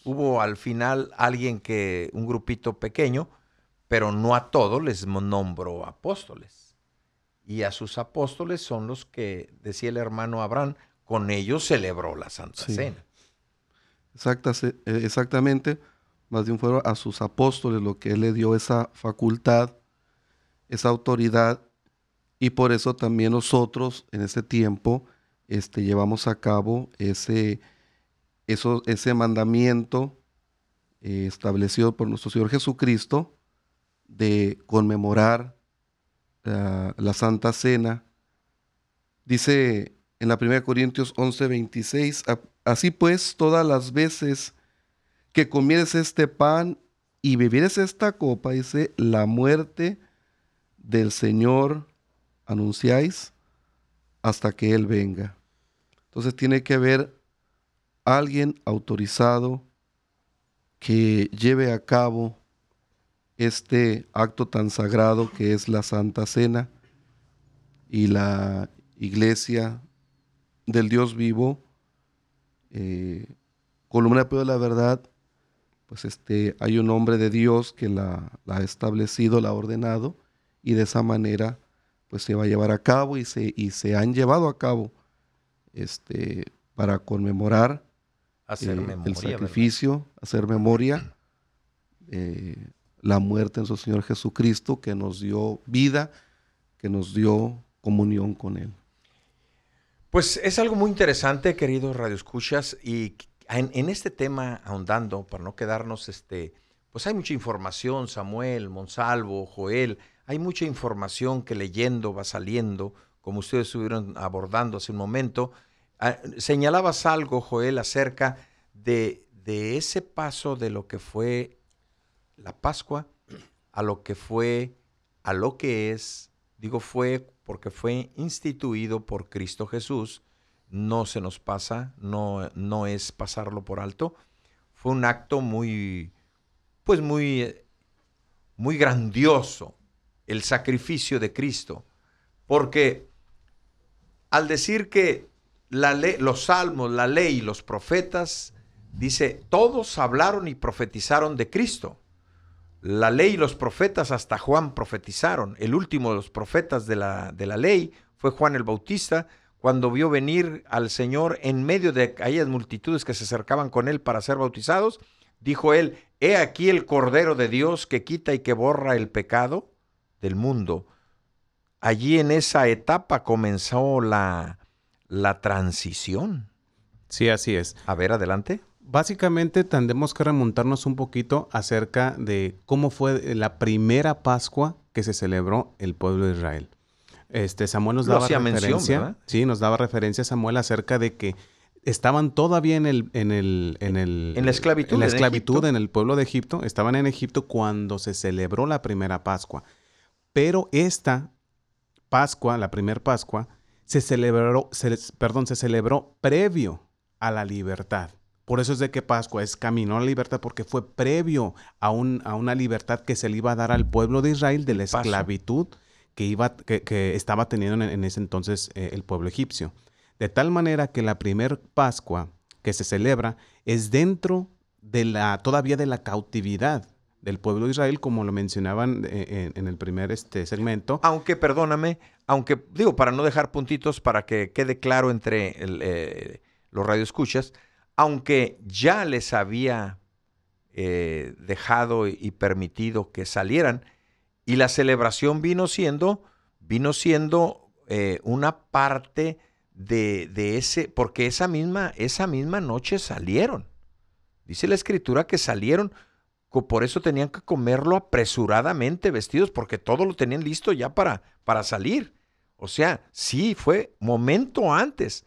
Hubo al final alguien que, un grupito pequeño, pero no a todos les nombró apóstoles. Y a sus apóstoles son los que, decía el hermano Abraham, con ellos celebró la Santa Cena. Eh, exactamente, más de un fueron a sus apóstoles lo que él le dio esa facultad, esa autoridad y por eso también nosotros en este tiempo este, llevamos a cabo ese, eso, ese mandamiento eh, establecido por nuestro Señor Jesucristo de conmemorar ah, la Santa Cena. Dice en la 1 Corintios 11, 26, así pues todas las veces que comieres este pan y bebieres esta copa, dice, la muerte del Señor anunciáis hasta que Él venga. Entonces tiene que haber alguien autorizado que lleve a cabo este acto tan sagrado que es la Santa Cena y la iglesia del Dios vivo, eh, columna de la verdad, pues este, hay un hombre de Dios que la, la ha establecido, la ha ordenado, y de esa manera pues se va a llevar a cabo y se, y se han llevado a cabo este, para conmemorar hacer eh, el sacrificio, hacer memoria, eh, la muerte en su Señor Jesucristo, que nos dio vida, que nos dio comunión con Él. Pues es algo muy interesante, queridos radioescuchas, y en, este tema, ahondando, para no quedarnos, este, pues hay mucha información, Samuel, Monsalvo, Joel, hay mucha información que leyendo va saliendo, como ustedes estuvieron abordando hace un momento. Ah, señalabas algo, Joel, acerca de, de ese paso de lo que fue la Pascua a lo que fue, a lo que es, digo fue porque fue instituido por Cristo Jesús, no se nos pasa, no, no es pasarlo por alto. Fue un acto muy, pues muy, muy grandioso, el sacrificio de Cristo. Porque al decir que la los salmos, la ley y los profetas, dice, todos hablaron y profetizaron de Cristo. La ley y los profetas hasta Juan profetizaron. El último de los profetas de la, de la ley fue Juan el Bautista, cuando vio venir al Señor en medio de aquellas multitudes que se acercaban con él para ser bautizados, dijo él, he aquí el Cordero de Dios que quita y que borra el pecado del mundo. Allí en esa etapa comenzó la, la transición. Sí, así es. A ver, adelante. Básicamente tendemos que remontarnos un poquito acerca de cómo fue la primera Pascua que se celebró el pueblo de Israel. Este Samuel nos daba referencia, sí, nos daba referencia Samuel acerca de que estaban todavía en el en el en el en la esclavitud, en la esclavitud en el pueblo de Egipto, estaban en Egipto cuando se celebró la primera Pascua. Pero esta Pascua, la primera Pascua, se celebró, perdón, se celebró previo a la libertad. Por eso es de que Pascua es camino a la libertad, porque fue previo a, un, a una libertad que se le iba a dar al pueblo de Israel de la esclavitud que, iba, que, estaba teniendo en, ese entonces eh, el pueblo egipcio. De tal manera que la primer Pascua que se celebra es dentro de la, todavía de la cautividad del pueblo de Israel, como lo mencionaban eh, en, el primer este, segmento. Aunque, perdóname, aunque, digo, para no dejar puntitos, para que quede claro entre el, eh, los radioescuchas, aunque ya les había eh, dejado y permitido que salieran, y la celebración vino siendo, vino siendo una parte de, de, ese, porque esa misma, esa misma noche salieron. Dice la escritura que salieron, por eso tenían que comerlo apresuradamente vestidos, porque todo lo tenían listo ya para, para salir. O sea, sí, fue momento antes,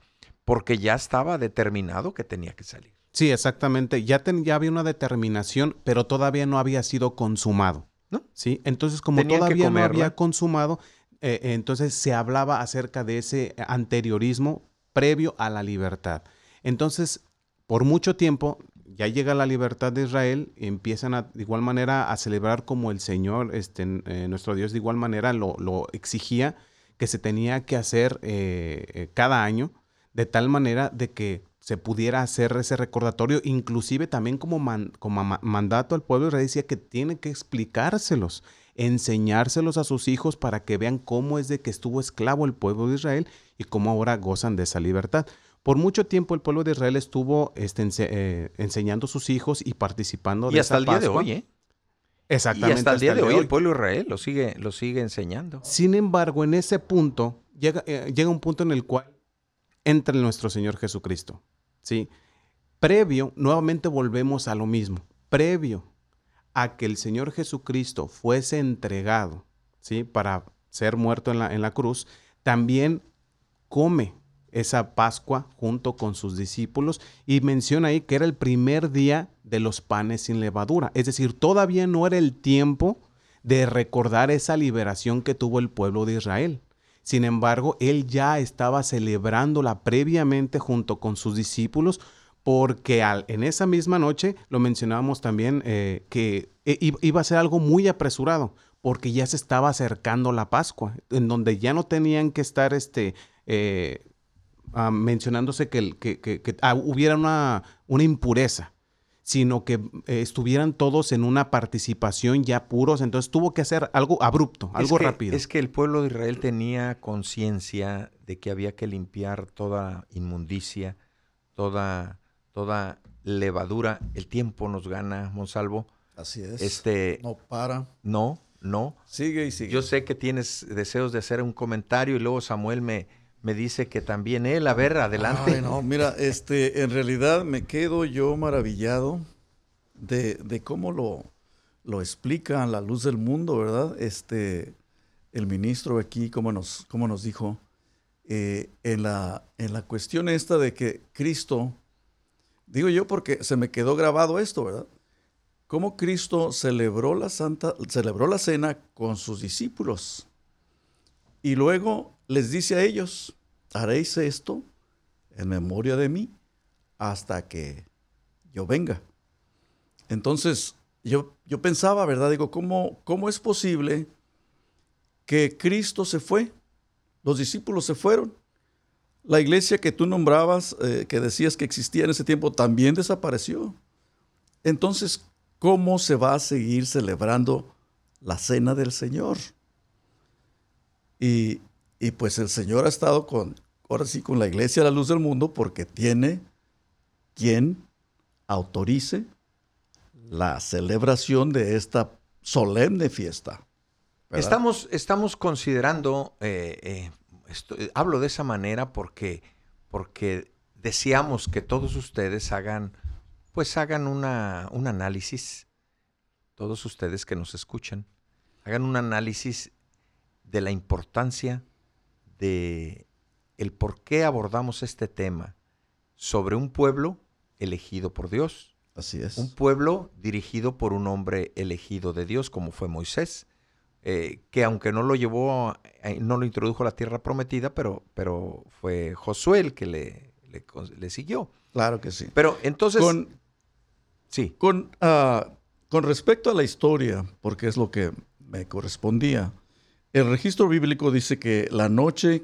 porque ya estaba determinado que tenía que salir. Sí, exactamente. Ya, ya había una determinación, pero todavía no había sido consumado. ¿No? Sí, entonces como todavía no había consumado, eh, entonces se hablaba acerca de ese anteriorismo previo a la libertad. Entonces, por mucho tiempo ya llega la libertad de Israel, empiezan de igual manera a celebrar como el Señor, este, eh, nuestro Dios, de igual manera lo, exigía que se tenía que hacer eh, eh, cada año, de tal manera de que se pudiera hacer ese recordatorio, inclusive también como, como mandato al pueblo Israel decía que tiene que explicárselos, enseñárselos a sus hijos para que vean cómo es de que estuvo esclavo el pueblo de Israel y cómo ahora gozan de esa libertad. Por mucho tiempo el pueblo de Israel estuvo este, eh, enseñando a sus hijos y participando de y hasta el día de hoy, ¿eh? Exactamente. Y hasta el día de hoy, el pueblo de Israel lo sigue, lo sigue enseñando. Sin embargo, en ese punto, llega, eh, llega un punto en el cual entra nuestro Señor Jesucristo. ¿sí? Previo, nuevamente volvemos a lo mismo. Previo a que el Señor Jesucristo fuese entregado ¿sí? para ser muerto en la, en la cruz, también come esa Pascua junto con sus discípulos y menciona ahí que era el primer día de los panes sin levadura. Es decir, todavía no era el tiempo de recordar esa liberación que tuvo el pueblo de Israel. Sin embargo, él ya estaba celebrándola previamente junto con sus discípulos porque al, en esa misma noche lo mencionábamos también eh, que eh, iba a ser algo muy apresurado porque ya se estaba acercando la Pascua, en donde ya no tenían que estar este, eh, Ah, mencionándose que, que, ah, hubiera una, una, impureza, sino que eh, estuvieran todos en una participación ya puros. Entonces tuvo que hacer algo abrupto, algo rápido. Es que el pueblo de Israel tenía conciencia de que había que limpiar toda inmundicia, toda, toda levadura. El tiempo nos gana, Monsalvo. Así es. Este, no para. No, no. Sigue y sigue. Yo sé que tienes deseos de hacer un comentario y luego Samuel me, me dice que también él. A ver, adelante. no, mira, este, en realidad me quedo yo maravillado de, cómo lo, lo explica a la luz del mundo, ¿verdad? Este, el ministro aquí, como nos, como nos dijo, eh, en, la, en la cuestión esta de que Cristo, digo yo porque se me quedó grabado esto, ¿verdad? Cómo Cristo celebró la santa, celebró la cena con sus discípulos. Y luego les dice a ellos, haréis esto en memoria de mí hasta que yo venga. Entonces, yo, yo pensaba, ¿verdad? Digo, ¿cómo, ¿cómo es posible que Cristo se fue? Los discípulos se fueron. La iglesia que tú nombrabas, eh, que decías que existía en ese tiempo, también desapareció. Entonces, ¿cómo se va a seguir celebrando la cena del Señor? Y, y pues el Señor ha estado con, ahora sí, con la iglesia a la luz del mundo porque tiene quien autorice la celebración de esta solemne fiesta. Estamos, estamos considerando, eh, eh, hablo de esa manera porque, porque deseamos que todos ustedes hagan, pues hagan una, un análisis, todos ustedes que nos escuchan, hagan un análisis de la importancia de el por qué abordamos este tema sobre un pueblo elegido por Dios. Así es. Un pueblo dirigido por un hombre elegido de Dios, como fue Moisés, eh, que aunque no lo llevó, eh, no lo introdujo a la tierra prometida, pero, pero fue Josué el que le, le, siguió. Claro que sí. Pero entonces... Con, sí. Con, ah, con respecto a la historia, porque es lo que me correspondía, el registro bíblico dice que la noche,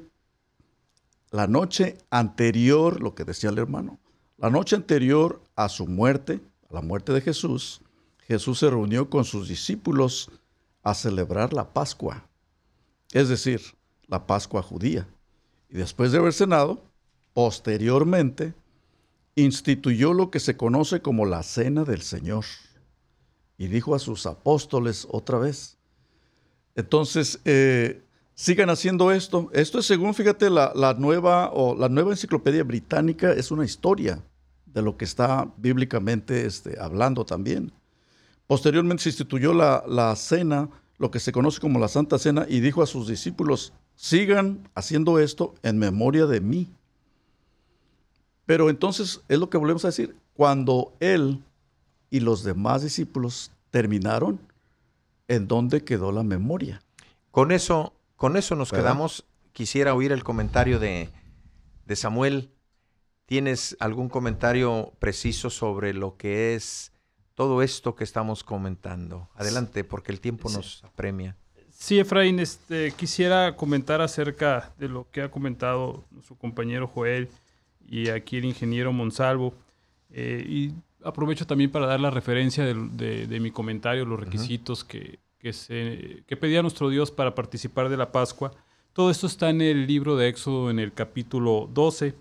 la noche anterior, lo que decía el hermano, la noche anterior a su muerte, a la muerte de Jesús, Jesús se reunió con sus discípulos a celebrar la Pascua, es decir, la Pascua judía. Y después de haber cenado, posteriormente, instituyó lo que se conoce como la Cena del Señor. Y dijo a sus apóstoles otra vez. Entonces, eh, sigan haciendo esto. Esto es según, fíjate, la, nueva, o la nueva enciclopedia británica es una historia de lo que está bíblicamente este, hablando también. Posteriormente se instituyó la, la cena, lo que se conoce como la Santa Cena, y dijo a sus discípulos, sigan haciendo esto en memoria de mí. Pero entonces es lo que volvemos a decir, cuando él y los demás discípulos terminaron, ¿en dónde quedó la memoria? Con eso, con eso nos quedamos. Quisiera oír el comentario de, de Samuel. ¿Tienes algún comentario preciso sobre lo que es todo esto que estamos comentando. Adelante, porque el tiempo nos apremia. Sí, Efraín, este, quisiera comentar acerca de lo que ha comentado su compañero Joel y aquí el ingeniero Monsalvo. Eh, y aprovecho también para dar la referencia de, mi comentario, los requisitos que, que, se, que pedía nuestro Dios para participar de la Pascua. Todo esto está en el libro de Éxodo, en el capítulo 12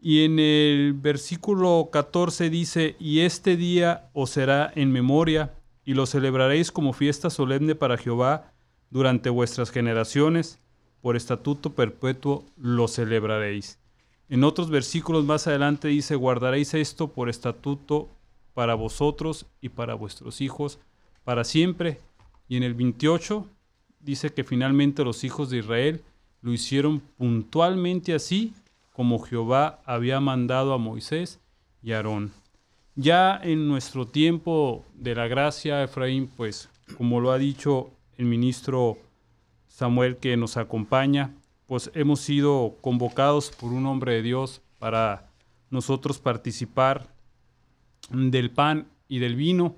y en el versículo 14 dice, y este día os será en memoria, y lo celebraréis como fiesta solemne para Jehová durante vuestras generaciones, por estatuto perpetuo lo celebraréis. En otros versículos más adelante dice, guardaréis esto por estatuto para vosotros y para vuestros hijos para siempre. Y en el 28 dice que finalmente los hijos de Israel lo hicieron puntualmente así como Jehová había mandado a Moisés y Aarón. Ya en nuestro tiempo de la gracia, Efraín, pues como lo ha dicho el ministro Samuel que nos acompaña, pues hemos sido convocados por un hombre de Dios para nosotros participar del pan y del vino,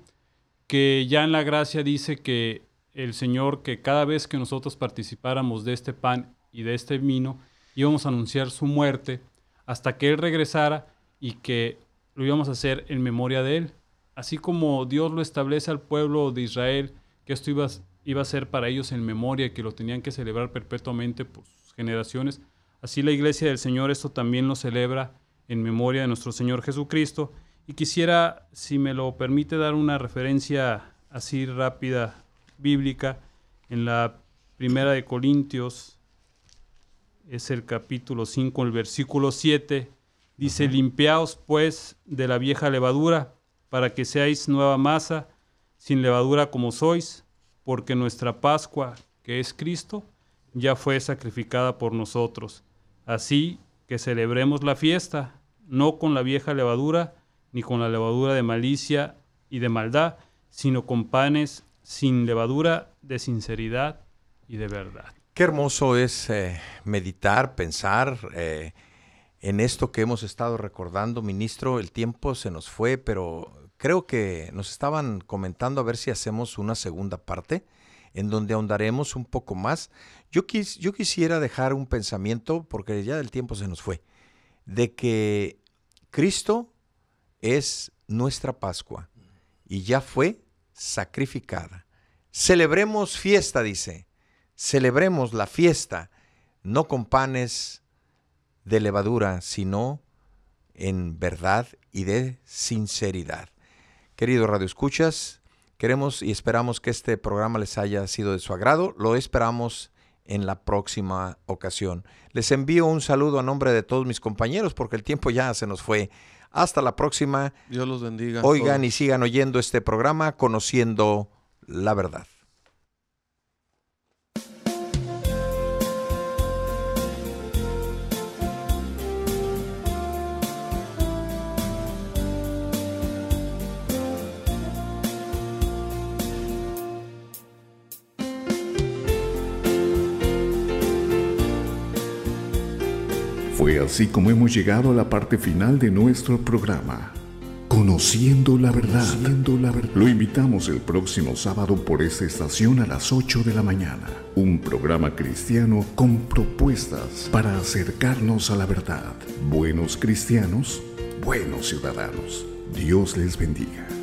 que ya en la gracia dice que el Señor, que cada vez que nosotros participáramos de este pan y de este vino, íbamos a anunciar su muerte hasta que Él regresara y que lo íbamos a hacer en memoria de Él. Así como Dios lo establece al pueblo de Israel, que esto iba, a ser para ellos en memoria, y que lo tenían que celebrar perpetuamente por sus generaciones, así la iglesia del Señor esto también lo celebra en memoria de nuestro Señor Jesucristo. Y quisiera, si me lo permite, dar una referencia así rápida, bíblica, en la primera de Corintios es el capítulo 5, el versículo 7. Dice, limpiaos pues de la vieja levadura, para que seáis nueva masa, sin levadura como sois, porque nuestra Pascua, que es Cristo, ya fue sacrificada por nosotros. Así que celebremos la fiesta, no con la vieja levadura, ni con la levadura de malicia y de maldad, sino con panes sin levadura de sinceridad y de verdad. Qué hermoso es eh, meditar, pensar eh, en esto que hemos estado recordando, ministro. El tiempo se nos fue, pero creo que nos estaban comentando a ver si hacemos una segunda parte en donde ahondaremos un poco más. Yo, yo quisiera dejar un pensamiento, porque ya el tiempo se nos fue, de que Cristo es nuestra Pascua y ya fue sacrificada. Celebremos fiesta, dice celebremos la fiesta no con panes de levadura, sino en verdad y de sinceridad. Querido Radio Escuchas, queremos y esperamos que este programa les haya sido de su agrado. Lo esperamos en la próxima ocasión. Les envío un saludo a nombre de todos mis compañeros porque el tiempo ya se nos fue. Hasta la próxima. Dios los bendiga. Oigan y sigan oyendo este programa, conociendo la verdad. Fue así como hemos llegado a la parte final de nuestro programa. Conociendo la verdad. Lo invitamos el próximo sábado por esta estación a las 8 de la mañana. Un programa cristiano con propuestas para acercarnos a la verdad. Buenos cristianos, buenos ciudadanos. Dios les bendiga.